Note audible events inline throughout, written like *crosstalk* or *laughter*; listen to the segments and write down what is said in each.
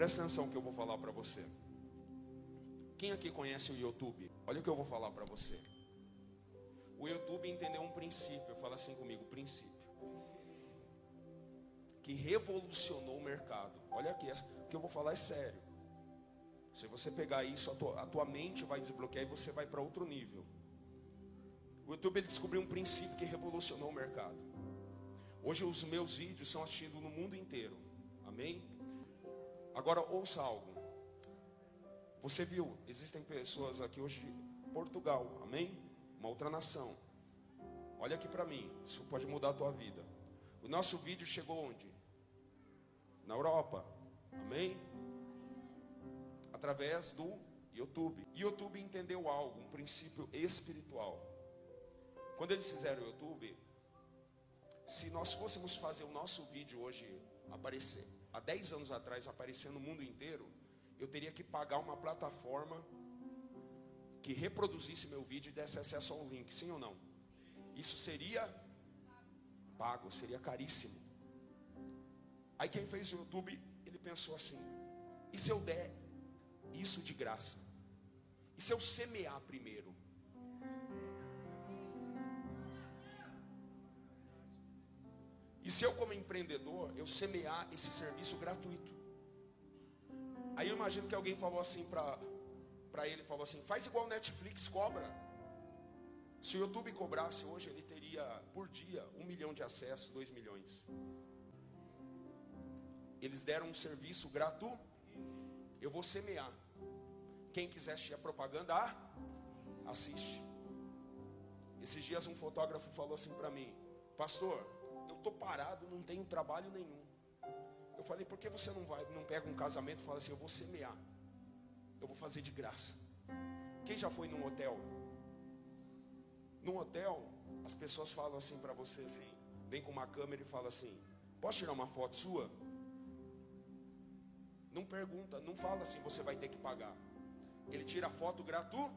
Presta atenção que eu vou falar para você. Quem aqui conhece o YouTube? Olha o que eu vou falar para você. O YouTube entendeu um princípio, fala assim comigo, princípio. Que revolucionou o mercado. Olha aqui, o que eu vou falar é sério. Se você pegar isso, a tua, a tua mente vai desbloquear e você vai para outro nível. O YouTube descobriu um princípio que revolucionou o mercado. Hoje os meus vídeos são assistidos no mundo inteiro. Amém? Agora ouça algo. Você viu, existem pessoas aqui hoje Portugal, amém? Uma outra nação. Olha aqui para mim, isso pode mudar a tua vida. O nosso vídeo chegou onde? Na Europa. Amém? Através do YouTube. YouTube entendeu algo, um princípio espiritual. Quando eles fizeram o YouTube, se nós fôssemos fazer o nosso vídeo hoje aparecer, há 10 anos atrás aparecer no mundo inteiro, eu teria que pagar uma plataforma que reproduzisse meu vídeo e desse acesso ao link, sim ou não? Isso seria pago, seria caríssimo. Aí quem fez o YouTube, ele pensou assim: e se eu der isso de graça? E se eu semear primeiro? E se eu, como empreendedor, eu semear esse serviço gratuito? Aí eu imagino que alguém falou assim para ele, falou assim, faz igual Netflix cobra. Se o YouTube cobrasse hoje, ele teria por dia um milhão de acessos, dois milhões. Eles deram um serviço gratuito. Eu vou semear. Quem quiser assistir a propaganda, ah, assiste. Esses dias um fotógrafo falou assim para mim, pastor, estou parado, não tenho trabalho nenhum. Eu falei, por que você não vai, não pega um casamento e fala assim, eu vou semear. Eu vou fazer de graça. Quem já foi num hotel? Num hotel, as pessoas falam assim para você assim, vem com uma câmera e fala assim, posso tirar uma foto sua? Não pergunta, não fala assim, você vai ter que pagar. Ele tira a foto gratuito.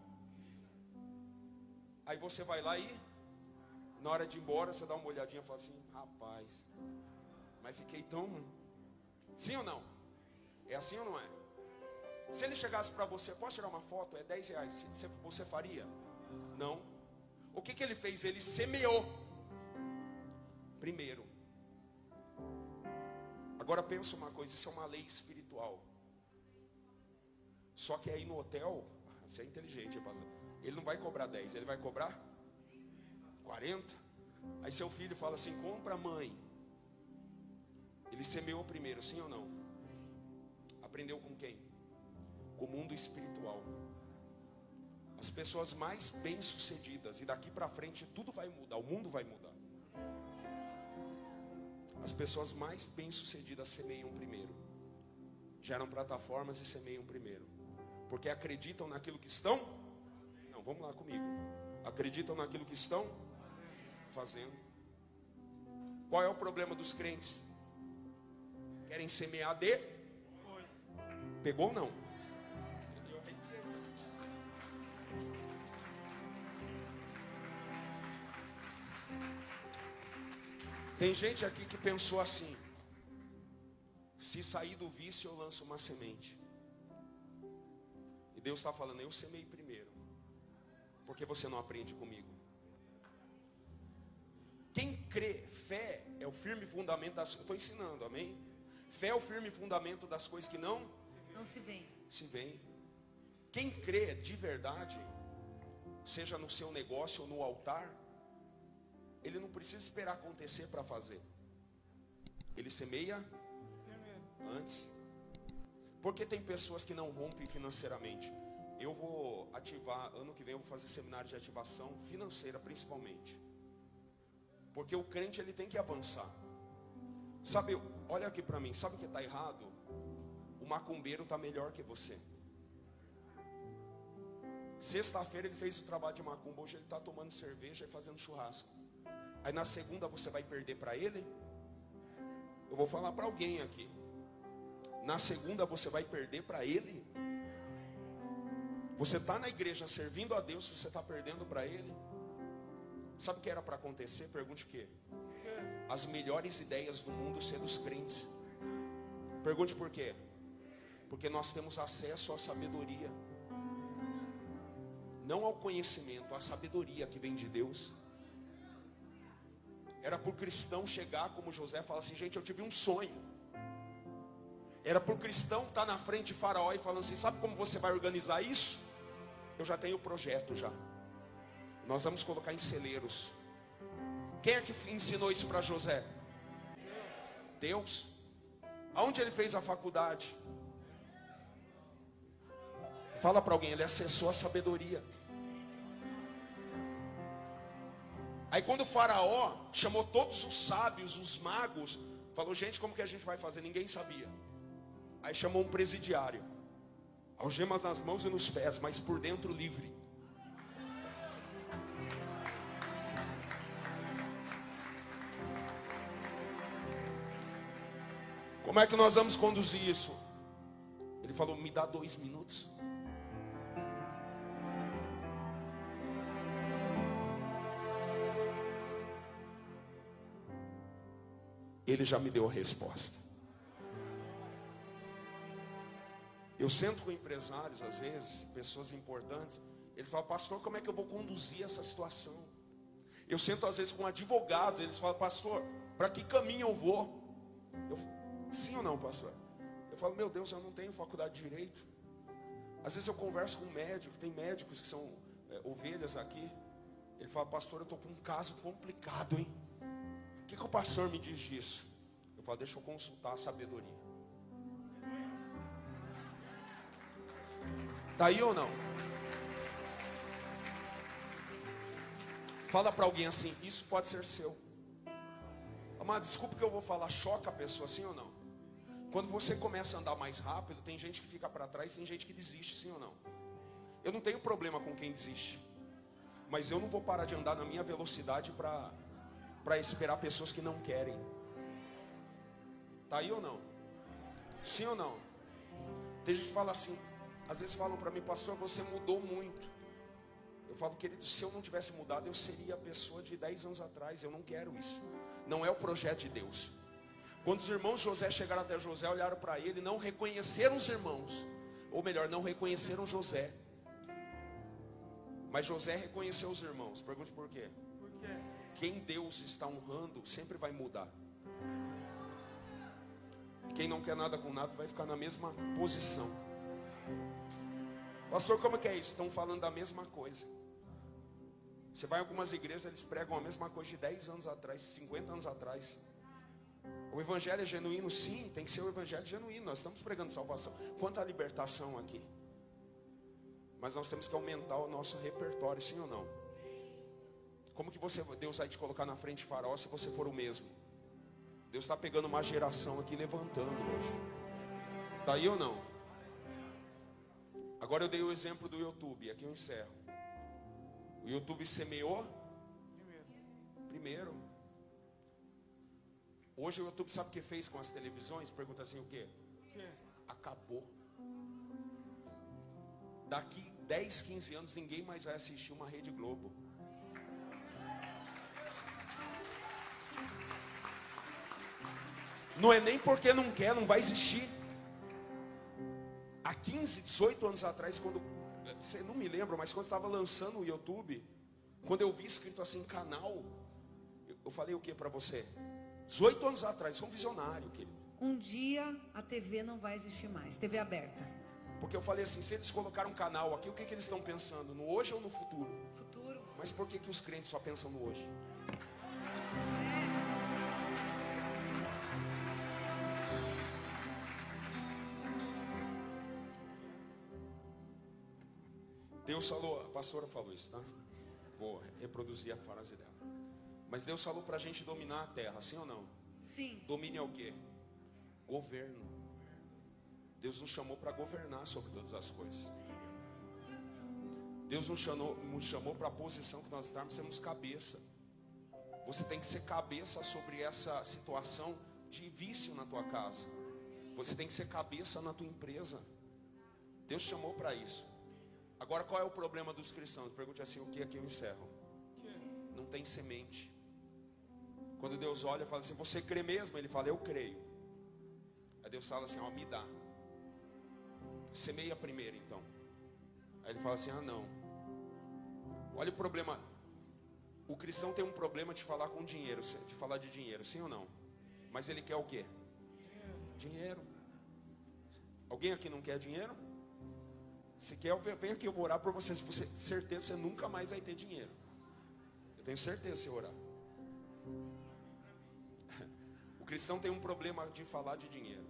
Aí você vai lá e na hora de ir embora, você dá uma olhadinha e fala assim: rapaz, mas fiquei tão. Sim ou não? É assim ou não é? Se ele chegasse para você, posso tirar uma foto? É 10 reais. Você faria? Não. O que, que ele fez? Ele semeou. Primeiro. Agora pensa uma coisa: isso é uma lei espiritual. Só que aí no hotel, *laughs* você é inteligente, ele não vai cobrar 10, ele vai cobrar 40. Aí seu filho fala assim: compra mãe. Ele semeou primeiro, sim ou não? Aprendeu com quem? Com o mundo espiritual. As pessoas mais bem-sucedidas, e daqui para frente tudo vai mudar, o mundo vai mudar. As pessoas mais bem-sucedidas semeiam primeiro, geram plataformas e semeiam primeiro, porque acreditam naquilo que estão. Não, vamos lá comigo. Acreditam naquilo que estão fazendo. Qual é o problema dos crentes? Querem semear de? Pegou ou não? Tem gente aqui que pensou assim: se sair do vício, eu lanço uma semente. E Deus está falando: eu semei primeiro, porque você não aprende comigo. Crê, fé é o firme fundamento das Estou ensinando, amém? Fé é o firme fundamento das coisas que não não se vê. Se vê. Quem crê de verdade, seja no seu negócio ou no altar, ele não precisa esperar acontecer para fazer. Ele semeia antes. Porque tem pessoas que não rompem financeiramente. Eu vou ativar, ano que vem eu vou fazer seminário de ativação financeira principalmente. Porque o crente ele tem que avançar. Sabe, olha aqui para mim, sabe o que está errado? O macumbeiro está melhor que você. Sexta-feira ele fez o trabalho de macumba, hoje ele está tomando cerveja e fazendo churrasco. Aí na segunda você vai perder para ele? Eu vou falar para alguém aqui. Na segunda você vai perder para ele? Você está na igreja servindo a Deus, você está perdendo para ele? Sabe o que era para acontecer? Pergunte o quê? As melhores ideias do mundo ser dos crentes. Pergunte por quê? Porque nós temos acesso à sabedoria. Não ao conhecimento, à sabedoria que vem de Deus. Era para o cristão chegar como José e falar assim: gente, eu tive um sonho. Era para o cristão estar na frente de Faraó e falando assim: sabe como você vai organizar isso? Eu já tenho o projeto já. Nós vamos colocar em celeiros. Quem é que ensinou isso para José? Deus. Aonde ele fez a faculdade? Fala para alguém, ele acessou a sabedoria. Aí quando o faraó chamou todos os sábios, os magos, falou, gente, como que a gente vai fazer? Ninguém sabia. Aí chamou um presidiário. Algemas nas mãos e nos pés, mas por dentro livre. Como é que nós vamos conduzir isso? Ele falou: me dá dois minutos. ele já me deu a resposta. Eu sento com empresários, às vezes, pessoas importantes, eles falam, pastor, como é que eu vou conduzir essa situação? Eu sento às vezes com advogados, eles falam, pastor, para que caminho eu vou? Sim ou não, pastor? Eu falo, meu Deus, eu não tenho faculdade de direito. Às vezes eu converso com um médico, tem médicos que são é, ovelhas aqui. Ele fala, pastor, eu estou com um caso complicado, hein? O que, que o pastor me diz disso? Eu falo, deixa eu consultar a sabedoria. Está aí ou não? Fala para alguém assim, isso pode ser seu. Mas desculpa que eu vou falar, choca a pessoa, sim ou não? Quando você começa a andar mais rápido, tem gente que fica para trás, tem gente que desiste, sim ou não? Eu não tenho problema com quem desiste. Mas eu não vou parar de andar na minha velocidade para para esperar pessoas que não querem. Tá aí ou não? Sim ou não? Tem gente que fala assim, às vezes falam para mim, pastor, você mudou muito. Eu falo, querido, se eu não tivesse mudado, eu seria a pessoa de 10 anos atrás. Eu não quero isso. Não é o projeto de Deus. Quando os irmãos José chegaram até José, olharam para ele, não reconheceram os irmãos. Ou melhor, não reconheceram José. Mas José reconheceu os irmãos. Pergunte por quê? quem Deus está honrando sempre vai mudar. Quem não quer nada com nada vai ficar na mesma posição. Pastor, como que é isso? Estão falando da mesma coisa. Você vai em algumas igrejas, eles pregam a mesma coisa de 10 anos atrás, 50 anos atrás. O evangelho é genuíno, sim, tem que ser o evangelho genuíno. Nós estamos pregando salvação. Quanto à libertação aqui? Mas nós temos que aumentar o nosso repertório, sim ou não? Como que você, Deus vai te colocar na frente farol se você for o mesmo? Deus está pegando uma geração aqui levantando hoje. Está aí ou não? Agora eu dei o exemplo do YouTube, aqui eu encerro. O YouTube semeou? Primeiro. Primeiro. Hoje o YouTube sabe o que fez com as televisões? Pergunta assim o quê? O quê? Acabou. Daqui 10, 15 anos ninguém mais vai assistir uma Rede Globo. Não é nem porque não quer, não vai existir. Há 15, 18 anos atrás, quando. Você não me lembra, mas quando estava lançando o YouTube, quando eu vi escrito assim, canal, eu, falei o que para você? 18 anos atrás, sou um visionário, querido. Um dia a TV não vai existir mais, TV aberta. Porque eu falei assim, se eles colocaram um canal aqui, o que, que eles estão pensando? No hoje ou no futuro? Futuro. Mas por que, que os crentes só pensam no hoje? Deus falou, a pastora falou isso, tá? Vou reproduzir a frase dela. Mas Deus falou para a gente dominar a terra, sim ou não? Sim. Domine é o quê? Governo. Deus nos chamou para governar sobre todas as coisas. Deus nos chamou, nos chamou para a posição que nós estamos, sermos cabeça. Você tem que ser cabeça sobre essa situação de vício na tua casa. Você tem que ser cabeça na tua empresa. Deus chamou para isso. Agora qual é o problema dos cristãos? Pergunte assim, o que aqui eu encerro? Não tem semente. Quando Deus olha e fala assim, você crê mesmo? Ele fala, eu creio. Aí Deus fala assim, ó, me dá. Semeia primeiro, então. Aí ele fala assim: ah, não. Olha o problema. O cristão tem um problema de falar com dinheiro, de falar de dinheiro, sim ou não? Mas ele quer o quê? Dinheiro. Alguém aqui não quer dinheiro? Se quer, vem aqui, eu vou orar por você. Se você certeza, você nunca mais vai ter dinheiro. Eu tenho certeza se orar. O cristão tem um problema de falar de dinheiro.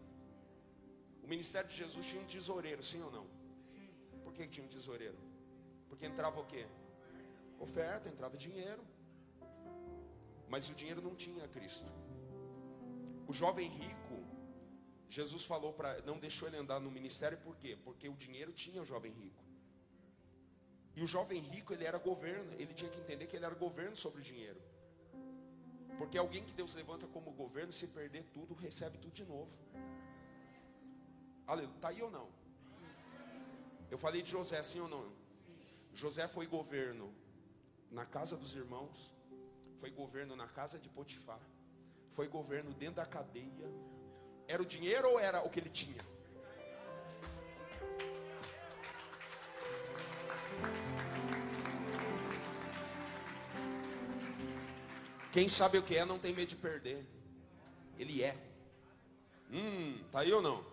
O ministério de Jesus tinha um tesoureiro, sim ou não? Por que tinha um tesoureiro? Porque entrava o quê? Oferta, entrava dinheiro. Mas o dinheiro não tinha Cristo. O jovem rico, Jesus falou para, não deixou ele andar no ministério, por quê? Porque o dinheiro tinha o jovem rico. E o jovem rico, ele era governo, ele tinha que entender que ele era governo sobre o dinheiro. Porque alguém que Deus levanta como governo, se perder tudo, recebe tudo de novo. Aleluia. Está aí ou não? Eu falei de José, sim ou não? José foi governo na casa dos irmãos, foi governo na casa de Potifar, foi governo dentro da cadeia. Era o dinheiro ou era o que ele tinha? Quem sabe o que é não tem medo de perder. Ele é. Hum, tá aí ou não?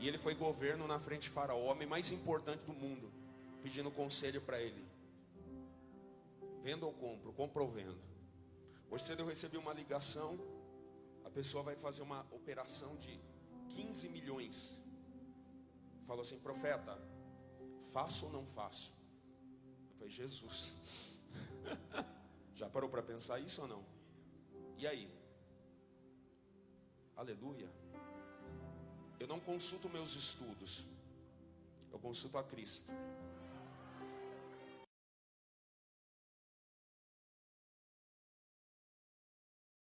E ele foi governo na frente de Faraó, homem mais importante do mundo, pedindo conselho para ele. Vendo ou compro? Compro ou vendo? Hoje cedo eu recebi uma ligação. A pessoa vai fazer uma operação de 15 milhões. Falou assim, profeta, faço ou não faço? Eu falei, Jesus. *laughs* Já parou para pensar isso ou não? E aí? Aleluia. Eu não consulto meus estudos. Eu consulto a Cristo.